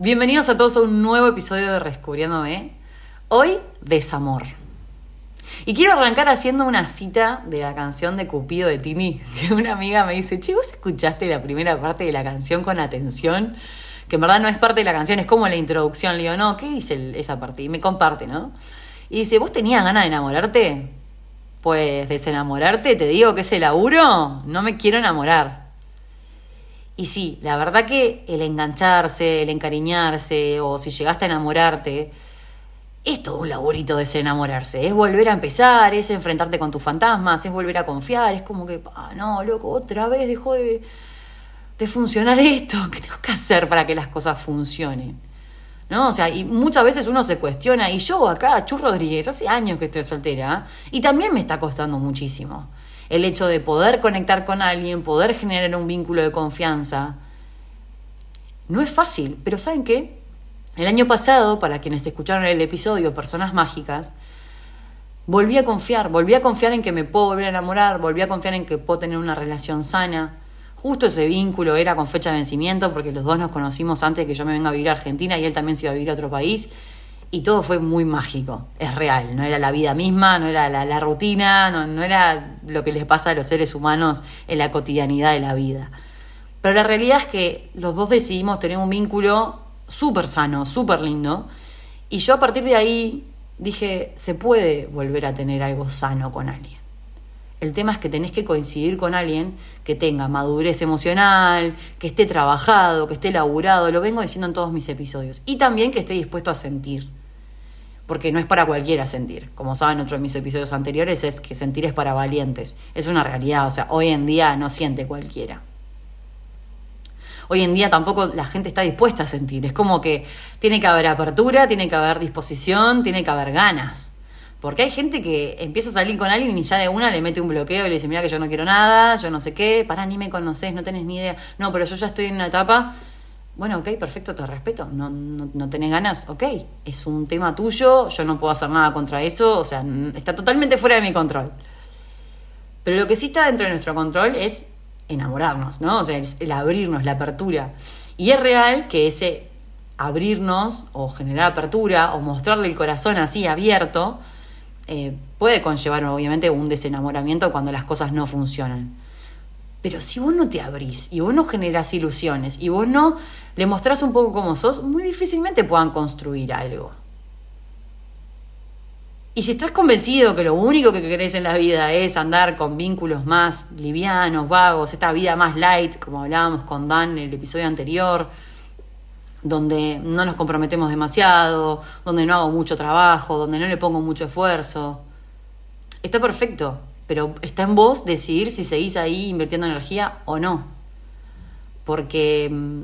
Bienvenidos a todos a un nuevo episodio de Rescubriéndome. Hoy, desamor. Y quiero arrancar haciendo una cita de la canción de Cupido de Tini, que una amiga me dice, che, ¿vos escuchaste la primera parte de la canción con atención? Que en verdad no es parte de la canción, es como la introducción. Le digo, no, ¿qué dice esa parte? Y me comparte, ¿no? Y dice, ¿vos tenías ganas de enamorarte? Pues desenamorarte, te digo que ese laburo, no me quiero enamorar. Y sí, la verdad que el engancharse, el encariñarse, o si llegaste a enamorarte, es todo un laburito de desenamorarse. Es volver a empezar, es enfrentarte con tus fantasmas, es volver a confiar, es como que, ah, no, loco, otra vez dejó de, de funcionar esto. ¿Qué tengo que hacer para que las cosas funcionen? ¿no? O sea, y muchas veces uno se cuestiona, y yo acá, Chu Rodríguez, hace años que estoy soltera, y también me está costando muchísimo el hecho de poder conectar con alguien, poder generar un vínculo de confianza. No es fácil, pero ¿saben qué? El año pasado, para quienes escucharon el episodio Personas Mágicas, volví a confiar, volví a confiar en que me puedo volver a enamorar, volví a confiar en que puedo tener una relación sana. Justo ese vínculo era con fecha de vencimiento, porque los dos nos conocimos antes de que yo me venga a vivir a Argentina y él también se iba a vivir a otro país y todo fue muy mágico, es real, no era la vida misma, no era la, rutina, no, no, era lo que les pasa a los seres humanos en la cotidianidad de la vida. Pero la realidad es que los dos decidimos tener un vínculo súper sano, súper lindo, y yo a partir de ahí dije, se puede volver a tener algo sano con alguien. El tema es que tenés que coincidir con alguien que tenga madurez emocional, que esté trabajado, que esté laburado, lo vengo diciendo en todos mis episodios. Y también que esté dispuesto a sentir porque no es para cualquiera sentir. Como saben, otro de mis episodios anteriores es que sentir es para valientes. Es una realidad, o sea, hoy en día no siente cualquiera. Hoy en día tampoco la gente está dispuesta a sentir. Es como que tiene que haber apertura, tiene que haber disposición, tiene que haber ganas. Porque hay gente que empieza a salir con alguien y ya de una le mete un bloqueo y le dice, mira que yo no quiero nada, yo no sé qué, para ni me conoces, no tenés ni idea. No, pero yo ya estoy en una etapa bueno, ok, perfecto, te respeto. No, no, tenés ganas, ok. Es un tema tuyo, yo no puedo hacer nada contra eso, o sea, está totalmente fuera de mi control. Pero lo que sí está dentro de nuestro control es enamorarnos, ¿no? O sea, el, abrirnos, la apertura. Y es real que ese abrirnos o generar apertura o mostrarle el corazón así abierto eh, puede conllevar obviamente un desenamoramiento cuando las cosas no funcionan. Pero si vos no te abrís y vos no generás ilusiones y vos no le mostrás un poco cómo sos, muy difícilmente puedan construir algo. Y si estás convencido que lo único que querés en la vida es andar con vínculos más livianos, vagos, esta vida más light, como hablábamos con Dan en el episodio anterior, donde no nos comprometemos demasiado, donde no hago mucho trabajo, donde no le pongo mucho esfuerzo, está perfecto pero está en vos decidir si seguís ahí invirtiendo energía o no. Porque mm,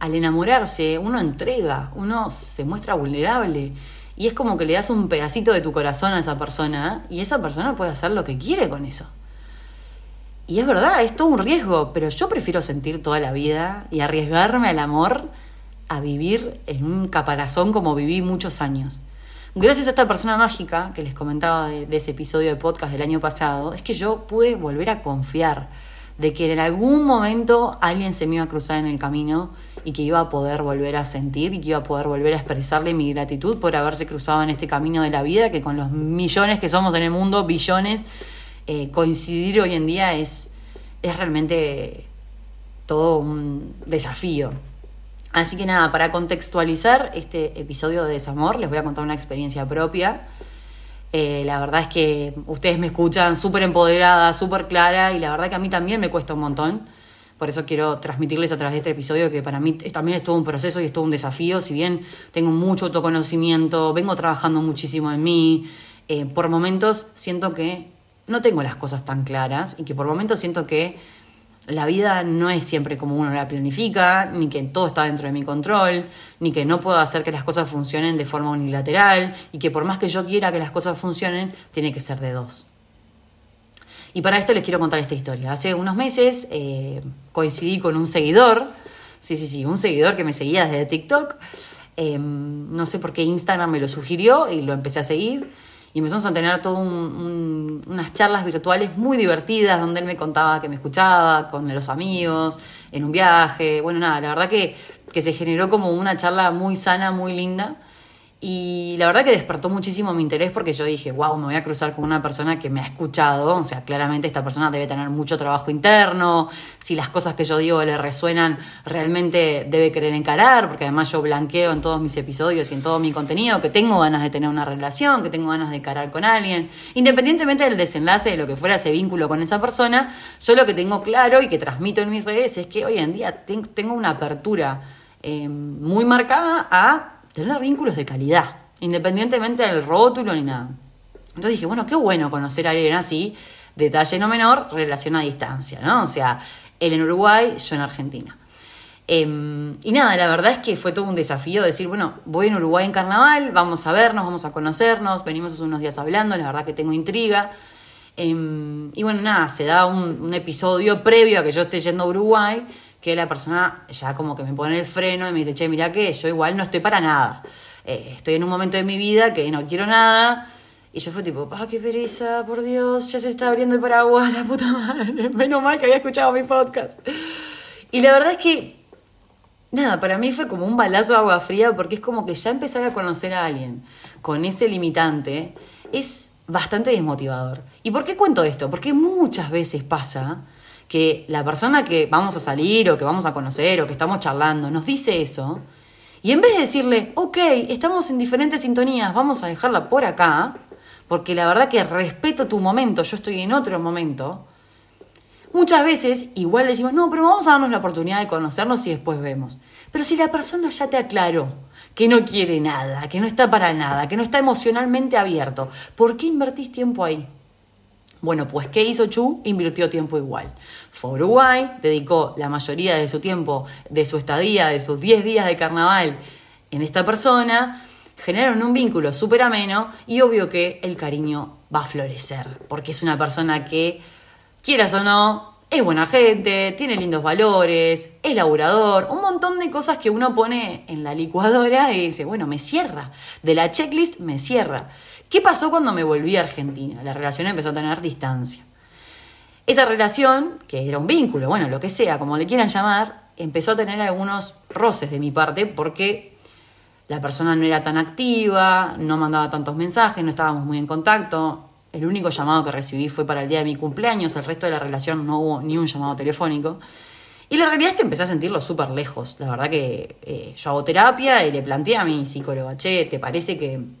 al enamorarse uno entrega, uno se muestra vulnerable y es como que le das un pedacito de tu corazón a esa persona y esa persona puede hacer lo que quiere con eso. Y es verdad, es todo un riesgo, pero yo prefiero sentir toda la vida y arriesgarme al amor a vivir en un caparazón como viví muchos años. Gracias a esta persona mágica que les comentaba de, ese episodio de podcast del año pasado, es que yo pude volver a confiar de que en algún momento alguien se me iba a cruzar en el camino y que iba a poder volver a sentir y que iba a poder volver a expresarle mi gratitud por haberse cruzado en este camino de la vida, que con los millones que somos en el mundo, billones, eh, coincidir hoy en día es, es realmente todo un desafío. Así que nada, para contextualizar este episodio de Desamor, les voy a contar una experiencia propia. Eh, la verdad es que ustedes me escuchan súper empoderada, súper clara, y la verdad que a mí también me cuesta un montón. Por eso quiero transmitirles a través de este episodio que para mí también es todo un proceso y es todo un desafío. Si bien tengo mucho autoconocimiento, vengo trabajando muchísimo en mí, eh, por momentos siento que no tengo las cosas tan claras y que por momentos siento que la vida no es siempre como uno la planifica, ni que todo está dentro de mi control, ni que no puedo hacer que las cosas funcionen de forma unilateral y que por más que yo quiera que las cosas funcionen, tiene que ser de dos. Y para esto les quiero contar esta historia. Hace unos meses eh, coincidí con un seguidor, sí, sí, sí, un seguidor que me seguía desde TikTok. Em, no sé por qué Instagram me lo sugirió y lo empecé a seguir y empezamos a tener todas unas charlas virtuales muy divertidas donde él me contaba que me escuchaba con los amigos, en un viaje. Bueno, nada, la verdad que que se generó como una charla muy sana, muy linda. Y la verdad que despertó muchísimo mi interés porque yo dije, wow, me voy a cruzar con una persona que me ha escuchado. O sea, claramente esta persona debe tener mucho trabajo interno. Si las cosas que yo digo le resuenan, realmente debe querer encarar. Porque además yo blanqueo en todos mis episodios y en todo mi contenido que tengo ganas de tener una relación, que tengo ganas de encarar con alguien. Independientemente del desenlace de lo que fuera ese vínculo con esa persona, yo lo que tengo claro y que transmito en mis redes es que hoy en día tengo una apertura eh, muy marcada a tener vínculos de calidad, independientemente del rótulo ni nada. Entonces dije, bueno, qué bueno conocer a alguien así, detalle no menor, relación a distancia, ¿no? O sea, él en Uruguay, yo en Argentina. Em, y nada, la verdad es que fue todo un desafío decir, bueno, voy en Uruguay en carnaval, vamos a vernos, vamos a conocernos, venimos hace unos días hablando, la verdad que tengo intriga. Em, y bueno, nada, se da un, un episodio previo a que yo esté yendo a Uruguay que la persona ya como que me pone el freno y me dice, che, mira que yo igual no estoy para nada. Eh, estoy en un momento de mi vida que no quiero nada. Y yo fue tipo, ah, qué pereza, por Dios, ya se está abriendo el paraguas, la puta madre. Menos mal que había escuchado mi podcast. Y la verdad es que, nada, para mí fue como un balazo de agua fría porque es como que ya empezar a conocer a alguien con ese limitante es bastante desmotivador. ¿Y por qué cuento esto? Porque muchas veces pasa que la persona que vamos a salir o que vamos a conocer o que estamos charlando nos dice eso, y en vez de decirle, ok, estamos en diferentes sintonías, vamos a dejarla por acá, porque la verdad que respeto tu momento, yo estoy en otro momento, muchas veces igual decimos, no, pero vamos a darnos la oportunidad de conocernos y después vemos. Pero si la persona ya te aclaró que no quiere nada, que no está para nada, que no está emocionalmente abierto, ¿por qué invertís tiempo ahí? Bueno, pues ¿qué hizo Chu? Invirtió tiempo igual. Fue a Uruguay, dedicó la mayoría de su tiempo, de su estadía, de sus 10 días de carnaval en esta persona, generaron un vínculo súper ameno y obvio que el cariño va a florecer, porque es una persona que, quieras o no, es buena gente, tiene lindos valores, es laburador, un montón de cosas que uno pone en la licuadora y dice, bueno, me cierra. De la checklist me cierra. ¿Qué pasó cuando me volví a Argentina? La relación empezó a tener distancia. Esa relación, que era un vínculo, bueno, lo que sea, como le quieran llamar, empezó a tener algunos roces de mi parte porque la persona no era tan activa, no mandaba tantos mensajes, no estábamos muy en contacto. El único llamado que recibí fue para el día de mi cumpleaños, el resto de la relación no hubo ni un llamado telefónico. Y la realidad es que empecé a sentirlo súper lejos. La verdad que eh, yo hago terapia y le planteé a mi psicóloga, che, ¿te parece que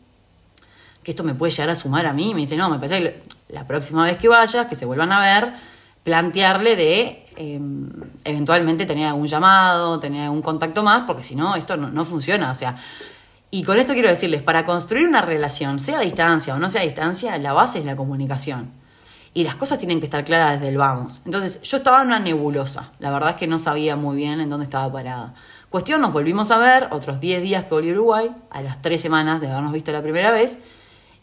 que esto me puede llegar a sumar a mí. Me dice, no, me parece que la próxima vez que vayas, que se vuelvan a ver, plantearle de em, eventualmente tener algún llamado, tener algún contacto más, porque si no, esto no, funciona. O sea, y con esto quiero decirles, para construir una relación, sea a distancia o no sea a distancia, la base es la comunicación. Y las cosas tienen que estar claras desde el vamos. Entonces, yo estaba en una nebulosa. La verdad es que no sabía muy bien en dónde estaba parada. Cuestión, nos volvimos a ver, otros 10 días que volví a Uruguay, a las 3 semanas de habernos visto la primera vez,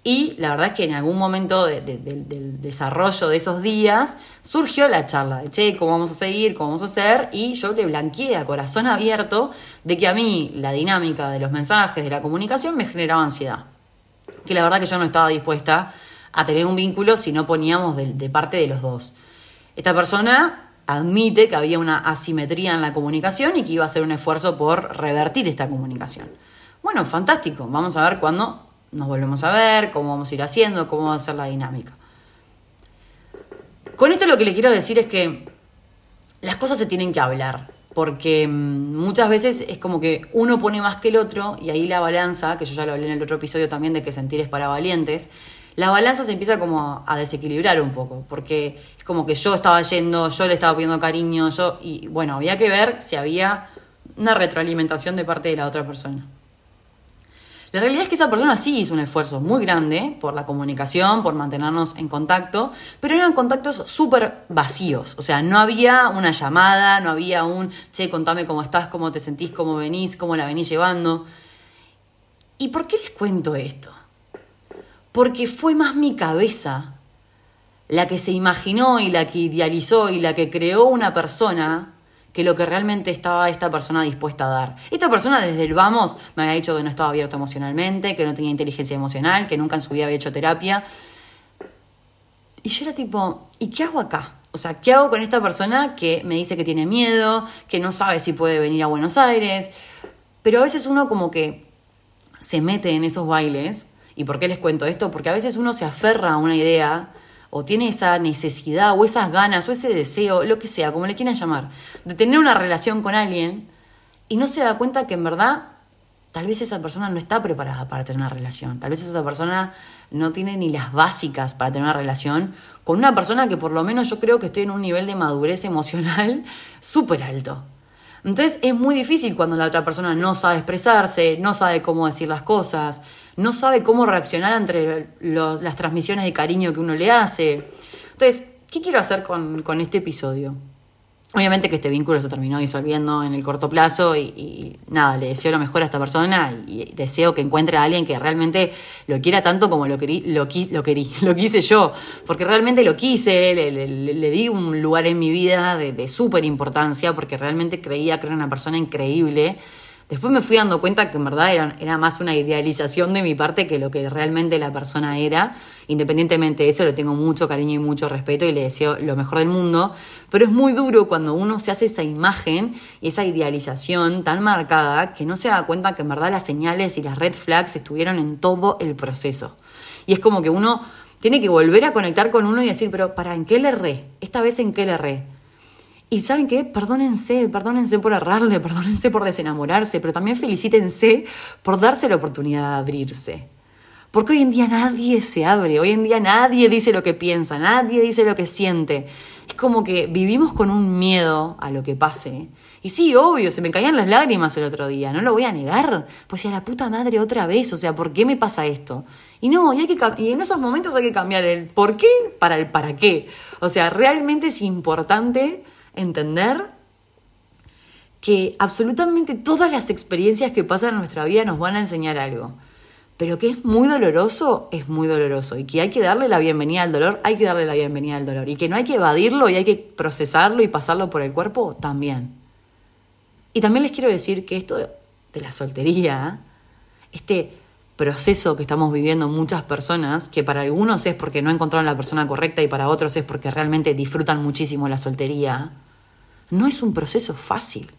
y la verdad es que en algún momento del desarrollo de esos días surgió la charla de, che, ¿cómo vamos a seguir? ¿Cómo vamos a hacer? Y yo le blanqueé a corazón abierto de que a mí la dinámica de los mensajes, de la comunicación, me generaba ansiedad. Que la verdad que yo no estaba dispuesta a tener un vínculo si no poníamos de, parte de los dos. Esta persona admite que había una asimetría en la comunicación y que iba a hacer un esfuerzo por revertir esta comunicación. Bueno, fantástico. Vamos a ver cuándo nos volvemos a ver, cómo vamos a ir haciendo, cómo va a ser la dinámica. Con esto lo que le quiero decir es que las cosas se tienen que hablar, porque mm, muchas veces es como que uno pone más que el otro y ahí la balanza, que yo ya lo hablé en el otro episodio también de que sentir es para valientes, la balanza se empieza como a desequilibrar un poco, porque es como que yo estaba yendo, yo le estaba pidiendo cariño, yo, y bueno, había que ver si había una retroalimentación de parte de la otra persona. La realidad es que esa persona sí hizo un esfuerzo muy grande por la comunicación, por mantenernos en contacto, pero eran contactos súper vacíos. O sea, no había una llamada, no había un, che, contame cómo estás, cómo te sentís, cómo venís, cómo la venís llevando. ¿Y por qué les cuento esto? Porque fue más mi cabeza la que se imaginó y la que idealizó y la que creó una persona que lo que realmente estaba esta persona dispuesta a dar. Esta persona desde el vamos me había dicho que no estaba abierto emocionalmente, que no tenía inteligencia emocional, que nunca en su vida había hecho terapia. Y yo era tipo, ¿y qué hago acá? O sea, ¿qué hago con esta persona que me dice que tiene miedo, que no sabe si puede venir a Buenos Aires? Pero a veces uno como que se mete en esos bailes. ¿Y por qué les cuento esto? Porque a veces uno se aferra a una idea o tiene esa necesidad o esas ganas o ese deseo, lo que sea, como le quieran llamar, de tener una relación con alguien y no se da cuenta que en verdad tal vez esa persona no está preparada para tener una relación, tal vez esa persona no tiene ni las básicas para tener una relación con una persona que por lo menos yo creo que estoy en un nivel de madurez emocional súper alto. Entonces es muy difícil cuando la otra persona no sabe expresarse, no sabe cómo decir las cosas, no sabe cómo reaccionar entre las transmisiones de cariño que uno le hace. Entonces, ¿qué quiero hacer con, este episodio? Obviamente que este vínculo se terminó disolviendo en el corto plazo y, nada, le deseo lo mejor a esta persona y, deseo que encuentre a alguien que realmente lo quiera tanto como lo, querí, lo, querí, lo quise yo, porque realmente lo quise, le, di un lugar en mi vida de, de súper importancia porque realmente creía que era una persona increíble Después me fui dando cuenta que en verdad era, más una idealización de mi parte que lo que realmente la persona era. Independientemente de eso, le tengo mucho cariño y mucho respeto y le deseo lo mejor del mundo. Pero es muy duro cuando uno se hace esa imagen y esa idealización tan marcada que no se da cuenta que en verdad las señales y las red flags estuvieron en todo el proceso. Y es como que uno tiene que volver a conectar con uno y decir, pero ¿para en qué le erré? Esta vez en qué le erré y saben qué, perdónense, perdónense por errarle, perdónense por desenamorarse, pero también felicítense por darse la oportunidad de abrirse. Porque hoy en día nadie se abre, hoy en día nadie dice lo que piensa, nadie dice lo que siente. Es como que vivimos con un miedo a lo que pase. Y sí, obvio, se me caían las lágrimas el otro día, no lo voy a negar. Pues a la puta madre otra vez, o sea, ¿por qué me pasa esto? Y no, y, hay que, y en esos momentos hay que cambiar el por qué para el para qué. O sea, realmente es importante entender que absolutamente todas las experiencias que pasan en nuestra vida nos van a enseñar algo. Pero que es muy doloroso, es muy doloroso. Y que hay que darle la bienvenida al dolor, hay que darle la bienvenida al dolor. Y que no hay que evadirlo y hay que procesarlo y pasarlo por el cuerpo, también. Y también les quiero decir que esto de la soltería, este proceso que estamos viviendo muchas personas, que para algunos es porque no encontraron la persona correcta y para otros es porque realmente disfrutan muchísimo la soltería, no es un proceso fácil.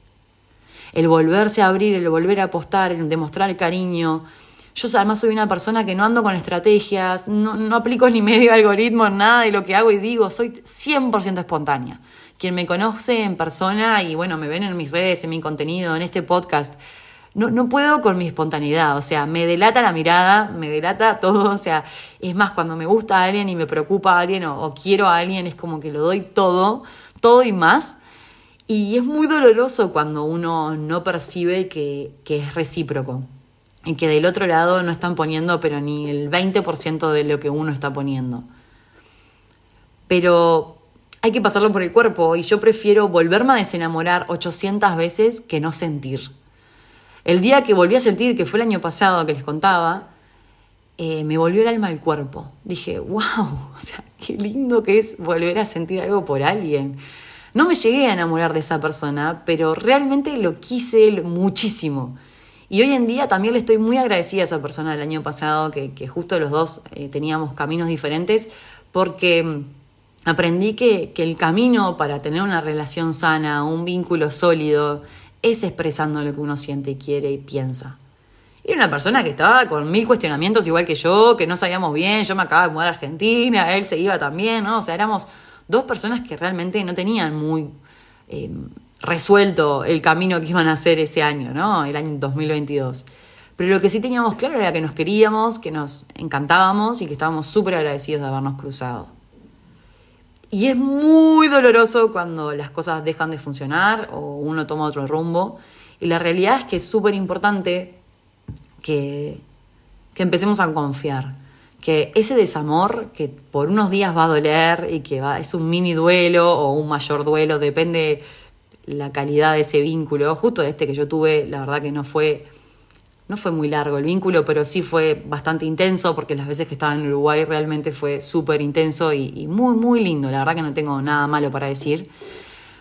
El volverse a abrir, el volver a apostar, el demostrar cariño. Yo además soy una persona que no ando con estrategias, no, no aplico ni medio algoritmo, nada de lo que hago y digo, soy 100% espontánea. Quien me conoce en persona y bueno, me ven en mis redes, en mi contenido, en este podcast, no, no, puedo con mi espontaneidad, o sea, me delata la mirada, me delata todo, o sea, es más, cuando me gusta a alguien y me preocupa a alguien o quiero a alguien, es como que lo doy todo, todo y más, y es muy doloroso cuando uno no percibe que, es recíproco y que del otro lado no están poniendo pero ni el 20% de lo que uno está poniendo. Pero hay que pasarlo por el cuerpo y yo prefiero volverme a desenamorar 800 veces que no sentir. El día que volví a sentir, que fue el año pasado que les contaba, eh, me volvió el alma al cuerpo. Dije, wow, o sea, qué lindo que es volver a sentir algo por alguien. No me llegué a enamorar de esa persona, pero realmente lo quise muchísimo. Y hoy en día también le estoy muy agradecida a esa persona del año pasado, que, justo los dos eh, teníamos caminos diferentes, porque mm, aprendí que, que el camino para tener una relación sana, un vínculo sólido, es expresando lo que uno siente, quiere y piensa. Era una persona que estaba con mil cuestionamientos igual que yo, que no sabíamos bien, yo me acababa de mudar a Argentina, él se iba también, ¿no? O sea, éramos dos personas que realmente no tenían muy eh, resuelto el camino que iban a hacer ese año, ¿no? El año 2022. Pero lo que sí teníamos claro era que nos queríamos, que nos encantábamos y que estábamos súper agradecidos de habernos cruzado. Y es muy doloroso cuando las cosas dejan de funcionar o uno toma otro rumbo. Y la realidad es que es súper importante que, que empecemos a confiar que ese desamor que por unos días va a doler y que va, es un mini duelo o un mayor duelo, depende la calidad de ese vínculo. Justo este que yo tuve, la verdad que no fue, no fue muy largo el vínculo, pero sí fue bastante intenso porque las veces que estaba en Uruguay realmente fue súper intenso y, muy, muy lindo. La verdad que no tengo nada malo para decir.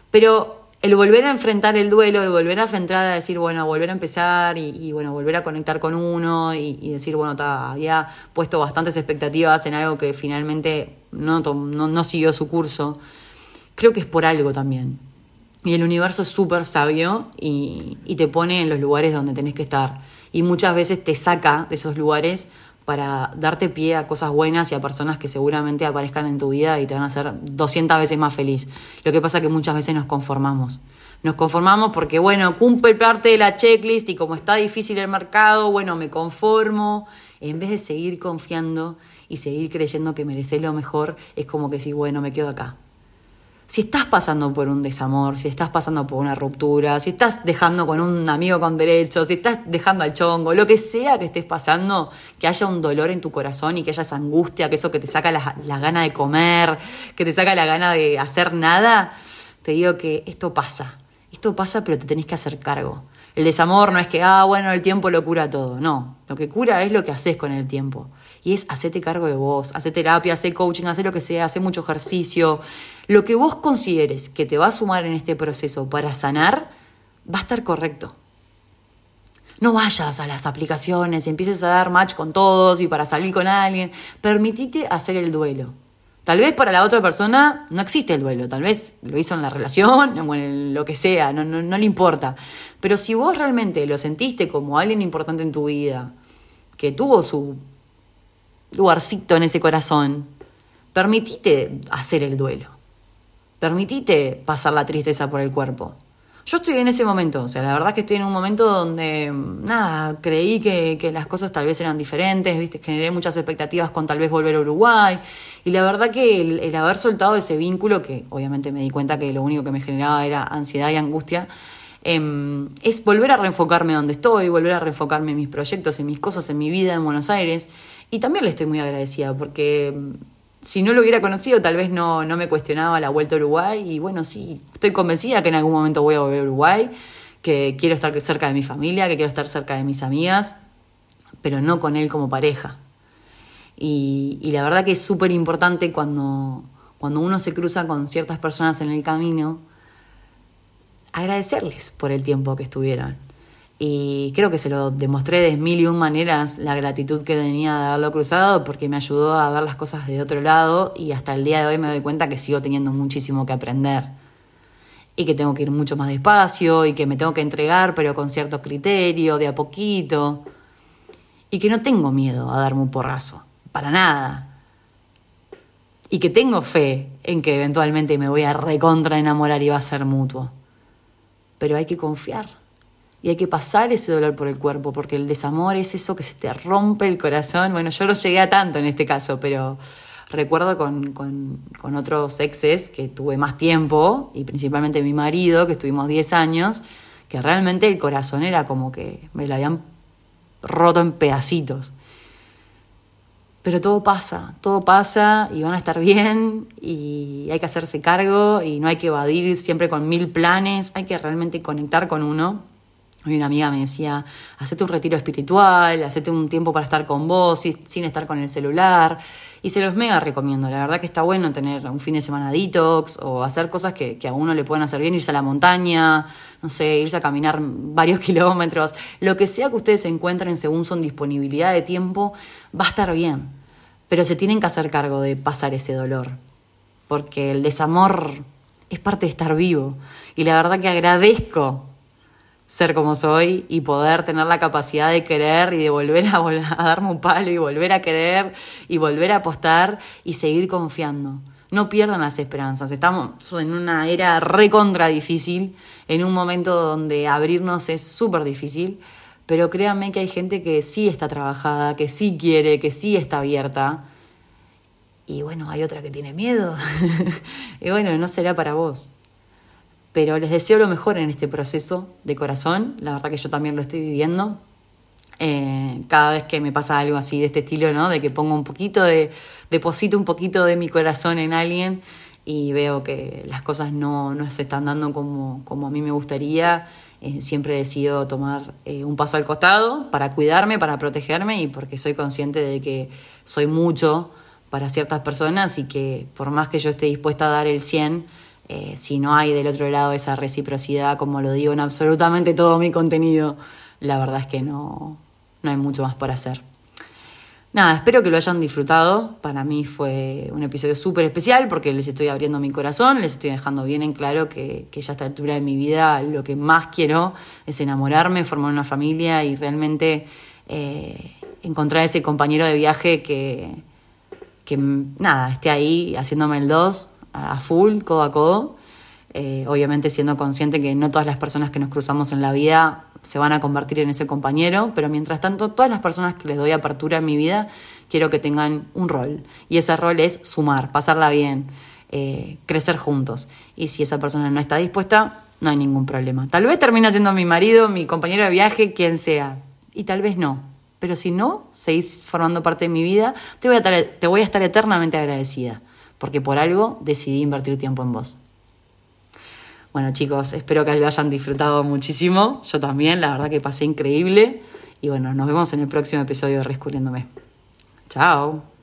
Pero el volver a enfrentar el duelo, el volver a enfrentar a decir, bueno, volver a empezar y, bueno, volver a conectar con uno y, decir, bueno, había puesto bastantes expectativas en algo que finalmente no, no, siguió su curso. creo que es por algo también. Y el universo es súper sabio y, te pone en los lugares donde tenés que estar. Y muchas veces te saca de esos lugares para darte pie a cosas buenas y a personas que seguramente aparezcan en tu vida y te van a hacer 200 veces más feliz. Lo que pasa que muchas veces nos conformamos. Nos conformamos porque, bueno, cumple parte de la checklist y como está difícil el mercado, bueno, me conformo. En vez de seguir confiando y seguir creyendo que mereces lo mejor, es como que sí, bueno, me quedo acá si estás pasando por un desamor, si estás pasando por una ruptura, si estás dejando con un amigo con derechos, si estás dejando al chongo, lo que sea que estés pasando, que haya un dolor en tu corazón y que haya esa angustia, que eso que te saca la, la gana de comer, que te saca la gana de hacer nada, te digo que esto pasa. Esto pasa, pero te tenés que hacer cargo. El desamor no es que, ah, bueno, el tiempo lo cura todo. No, lo que cura es lo que haces con el tiempo. Y es hacerte cargo de vos, hacer terapia, hacer coaching, hacer lo que sea, hacer mucho ejercicio. Lo que vos consideres que te va a sumar en este proceso para sanar, va a estar correcto. No vayas a las aplicaciones y empieces a dar match con todos y para salir con alguien. Permitite hacer el duelo. Tal vez para la otra persona no existe el duelo, tal vez lo hizo en la relación o en lo que sea, no, no, no le importa. Pero si vos realmente lo sentiste como alguien importante en tu vida, que tuvo su lugarcito en ese corazón, permitite hacer el duelo, permitite pasar la tristeza por el cuerpo. Yo estoy en ese momento, o sea, la verdad que estoy en un momento donde, nada, creí que, que, las cosas tal vez eran diferentes, viste, generé muchas expectativas con tal vez volver a Uruguay, y la verdad que el, haber soltado ese vínculo, que obviamente me di cuenta que lo único que me generaba era ansiedad y angustia, em, es volver a reenfocarme donde estoy, volver a reenfocarme en mis proyectos, en mis cosas, en mi vida en Buenos Aires, y también le estoy muy agradecida, porque si no lo hubiera conocido, tal vez no, no me cuestionaba la vuelta a Uruguay. Y bueno, sí, estoy convencida que en algún momento voy a volver a Uruguay, que quiero estar cerca de mi familia, que quiero estar cerca de mis amigas, pero no con él como pareja. Y, y la verdad que es súper importante cuando, cuando uno se cruza con ciertas personas en el camino, agradecerles por el tiempo que estuvieron y creo que se lo demostré de mil y un maneras la gratitud que tenía de haberlo cruzado porque me ayudó a ver las cosas de otro lado y hasta el día de hoy me doy cuenta que sigo teniendo muchísimo que aprender y que tengo que ir mucho más despacio y que me tengo que entregar pero con cierto criterio, de a poquito y que no tengo miedo a darme un porrazo, para nada. Y que tengo fe en que eventualmente me voy a recontra enamorar y va a ser mutuo. Pero hay que confiar y hay que pasar ese dolor por el cuerpo, porque el desamor es eso que se te rompe el corazón. Bueno, yo no llegué a tanto en este caso, pero recuerdo con, con, otros exes que tuve más tiempo, y principalmente mi marido, que estuvimos 10 años, que realmente el corazón era como que me lo habían roto en pedacitos. Pero todo pasa, todo pasa y van a estar bien y hay que hacerse cargo y no hay que evadir siempre con mil planes, hay que realmente conectar con uno y una amiga me decía, hacete un retiro espiritual, hacete un tiempo para estar con vos, sin estar con el celular. Y se los mega recomiendo. La verdad que está bueno tener un fin de semana detox o hacer cosas que, que a uno le pueden hacer bien, irse a la montaña, no sé, irse a caminar varios kilómetros. Lo que sea que ustedes encuentren según su disponibilidad de tiempo, va a estar bien. Pero se tienen que hacer cargo de pasar ese dolor. Porque el desamor es parte de estar vivo. Y la verdad que agradezco ser como soy y poder tener la capacidad de querer y de volver a, a, darme un palo y volver a querer y volver a apostar y seguir confiando. No pierdan las esperanzas. Estamos en una era recontra difícil, en un momento donde abrirnos es súper difícil, pero créanme que hay gente que sí está trabajada, que sí quiere, que sí está abierta. Y bueno, hay otra que tiene miedo. y bueno, no será para vos pero les deseo lo mejor en este proceso de corazón. La verdad que yo también lo estoy viviendo. Eh, cada vez que me pasa algo así de este estilo, ¿no? De que pongo un poquito de, deposito un poquito de mi corazón en alguien y veo que las cosas no, no se están dando como, como a mí me gustaría. Eh, siempre decido tomar eh, un paso al costado para cuidarme, para protegerme y porque soy consciente de que soy mucho para ciertas personas y que por más que yo esté dispuesta a dar el 100, eh, si no hay del otro lado esa reciprocidad, como lo digo en absolutamente todo mi contenido, la verdad es que no, no hay mucho más por hacer. Nada, espero que lo hayan disfrutado. Para mí fue un episodio súper especial porque les estoy abriendo mi corazón, les estoy dejando bien en claro que, que ya a esta altura de mi vida lo que más quiero es enamorarme, formar una familia y realmente eh, encontrar ese compañero de viaje que, que, nada, esté ahí haciéndome el dos a full, codo a codo. Eh, obviamente siendo consciente que no todas las personas que nos cruzamos en la vida se van a convertir en ese compañero, pero mientras tanto todas las personas que les doy apertura en mi vida quiero que tengan un rol. Y ese rol es sumar, pasarla bien, eh, crecer juntos. Y si esa persona no está dispuesta no hay ningún problema. Tal vez termine siendo mi marido, mi compañero de viaje, quien sea. Y tal vez no, pero si no, seguís formando parte de mi vida, te voy a te voy a estar eternamente agradecida porque por algo decidí invertir tiempo en vos. Bueno chicos, espero que lo hayan disfrutado muchísimo. Yo también, la verdad que pasé increíble. Y bueno, nos vemos en el próximo episodio de Rescubriéndome. Chao.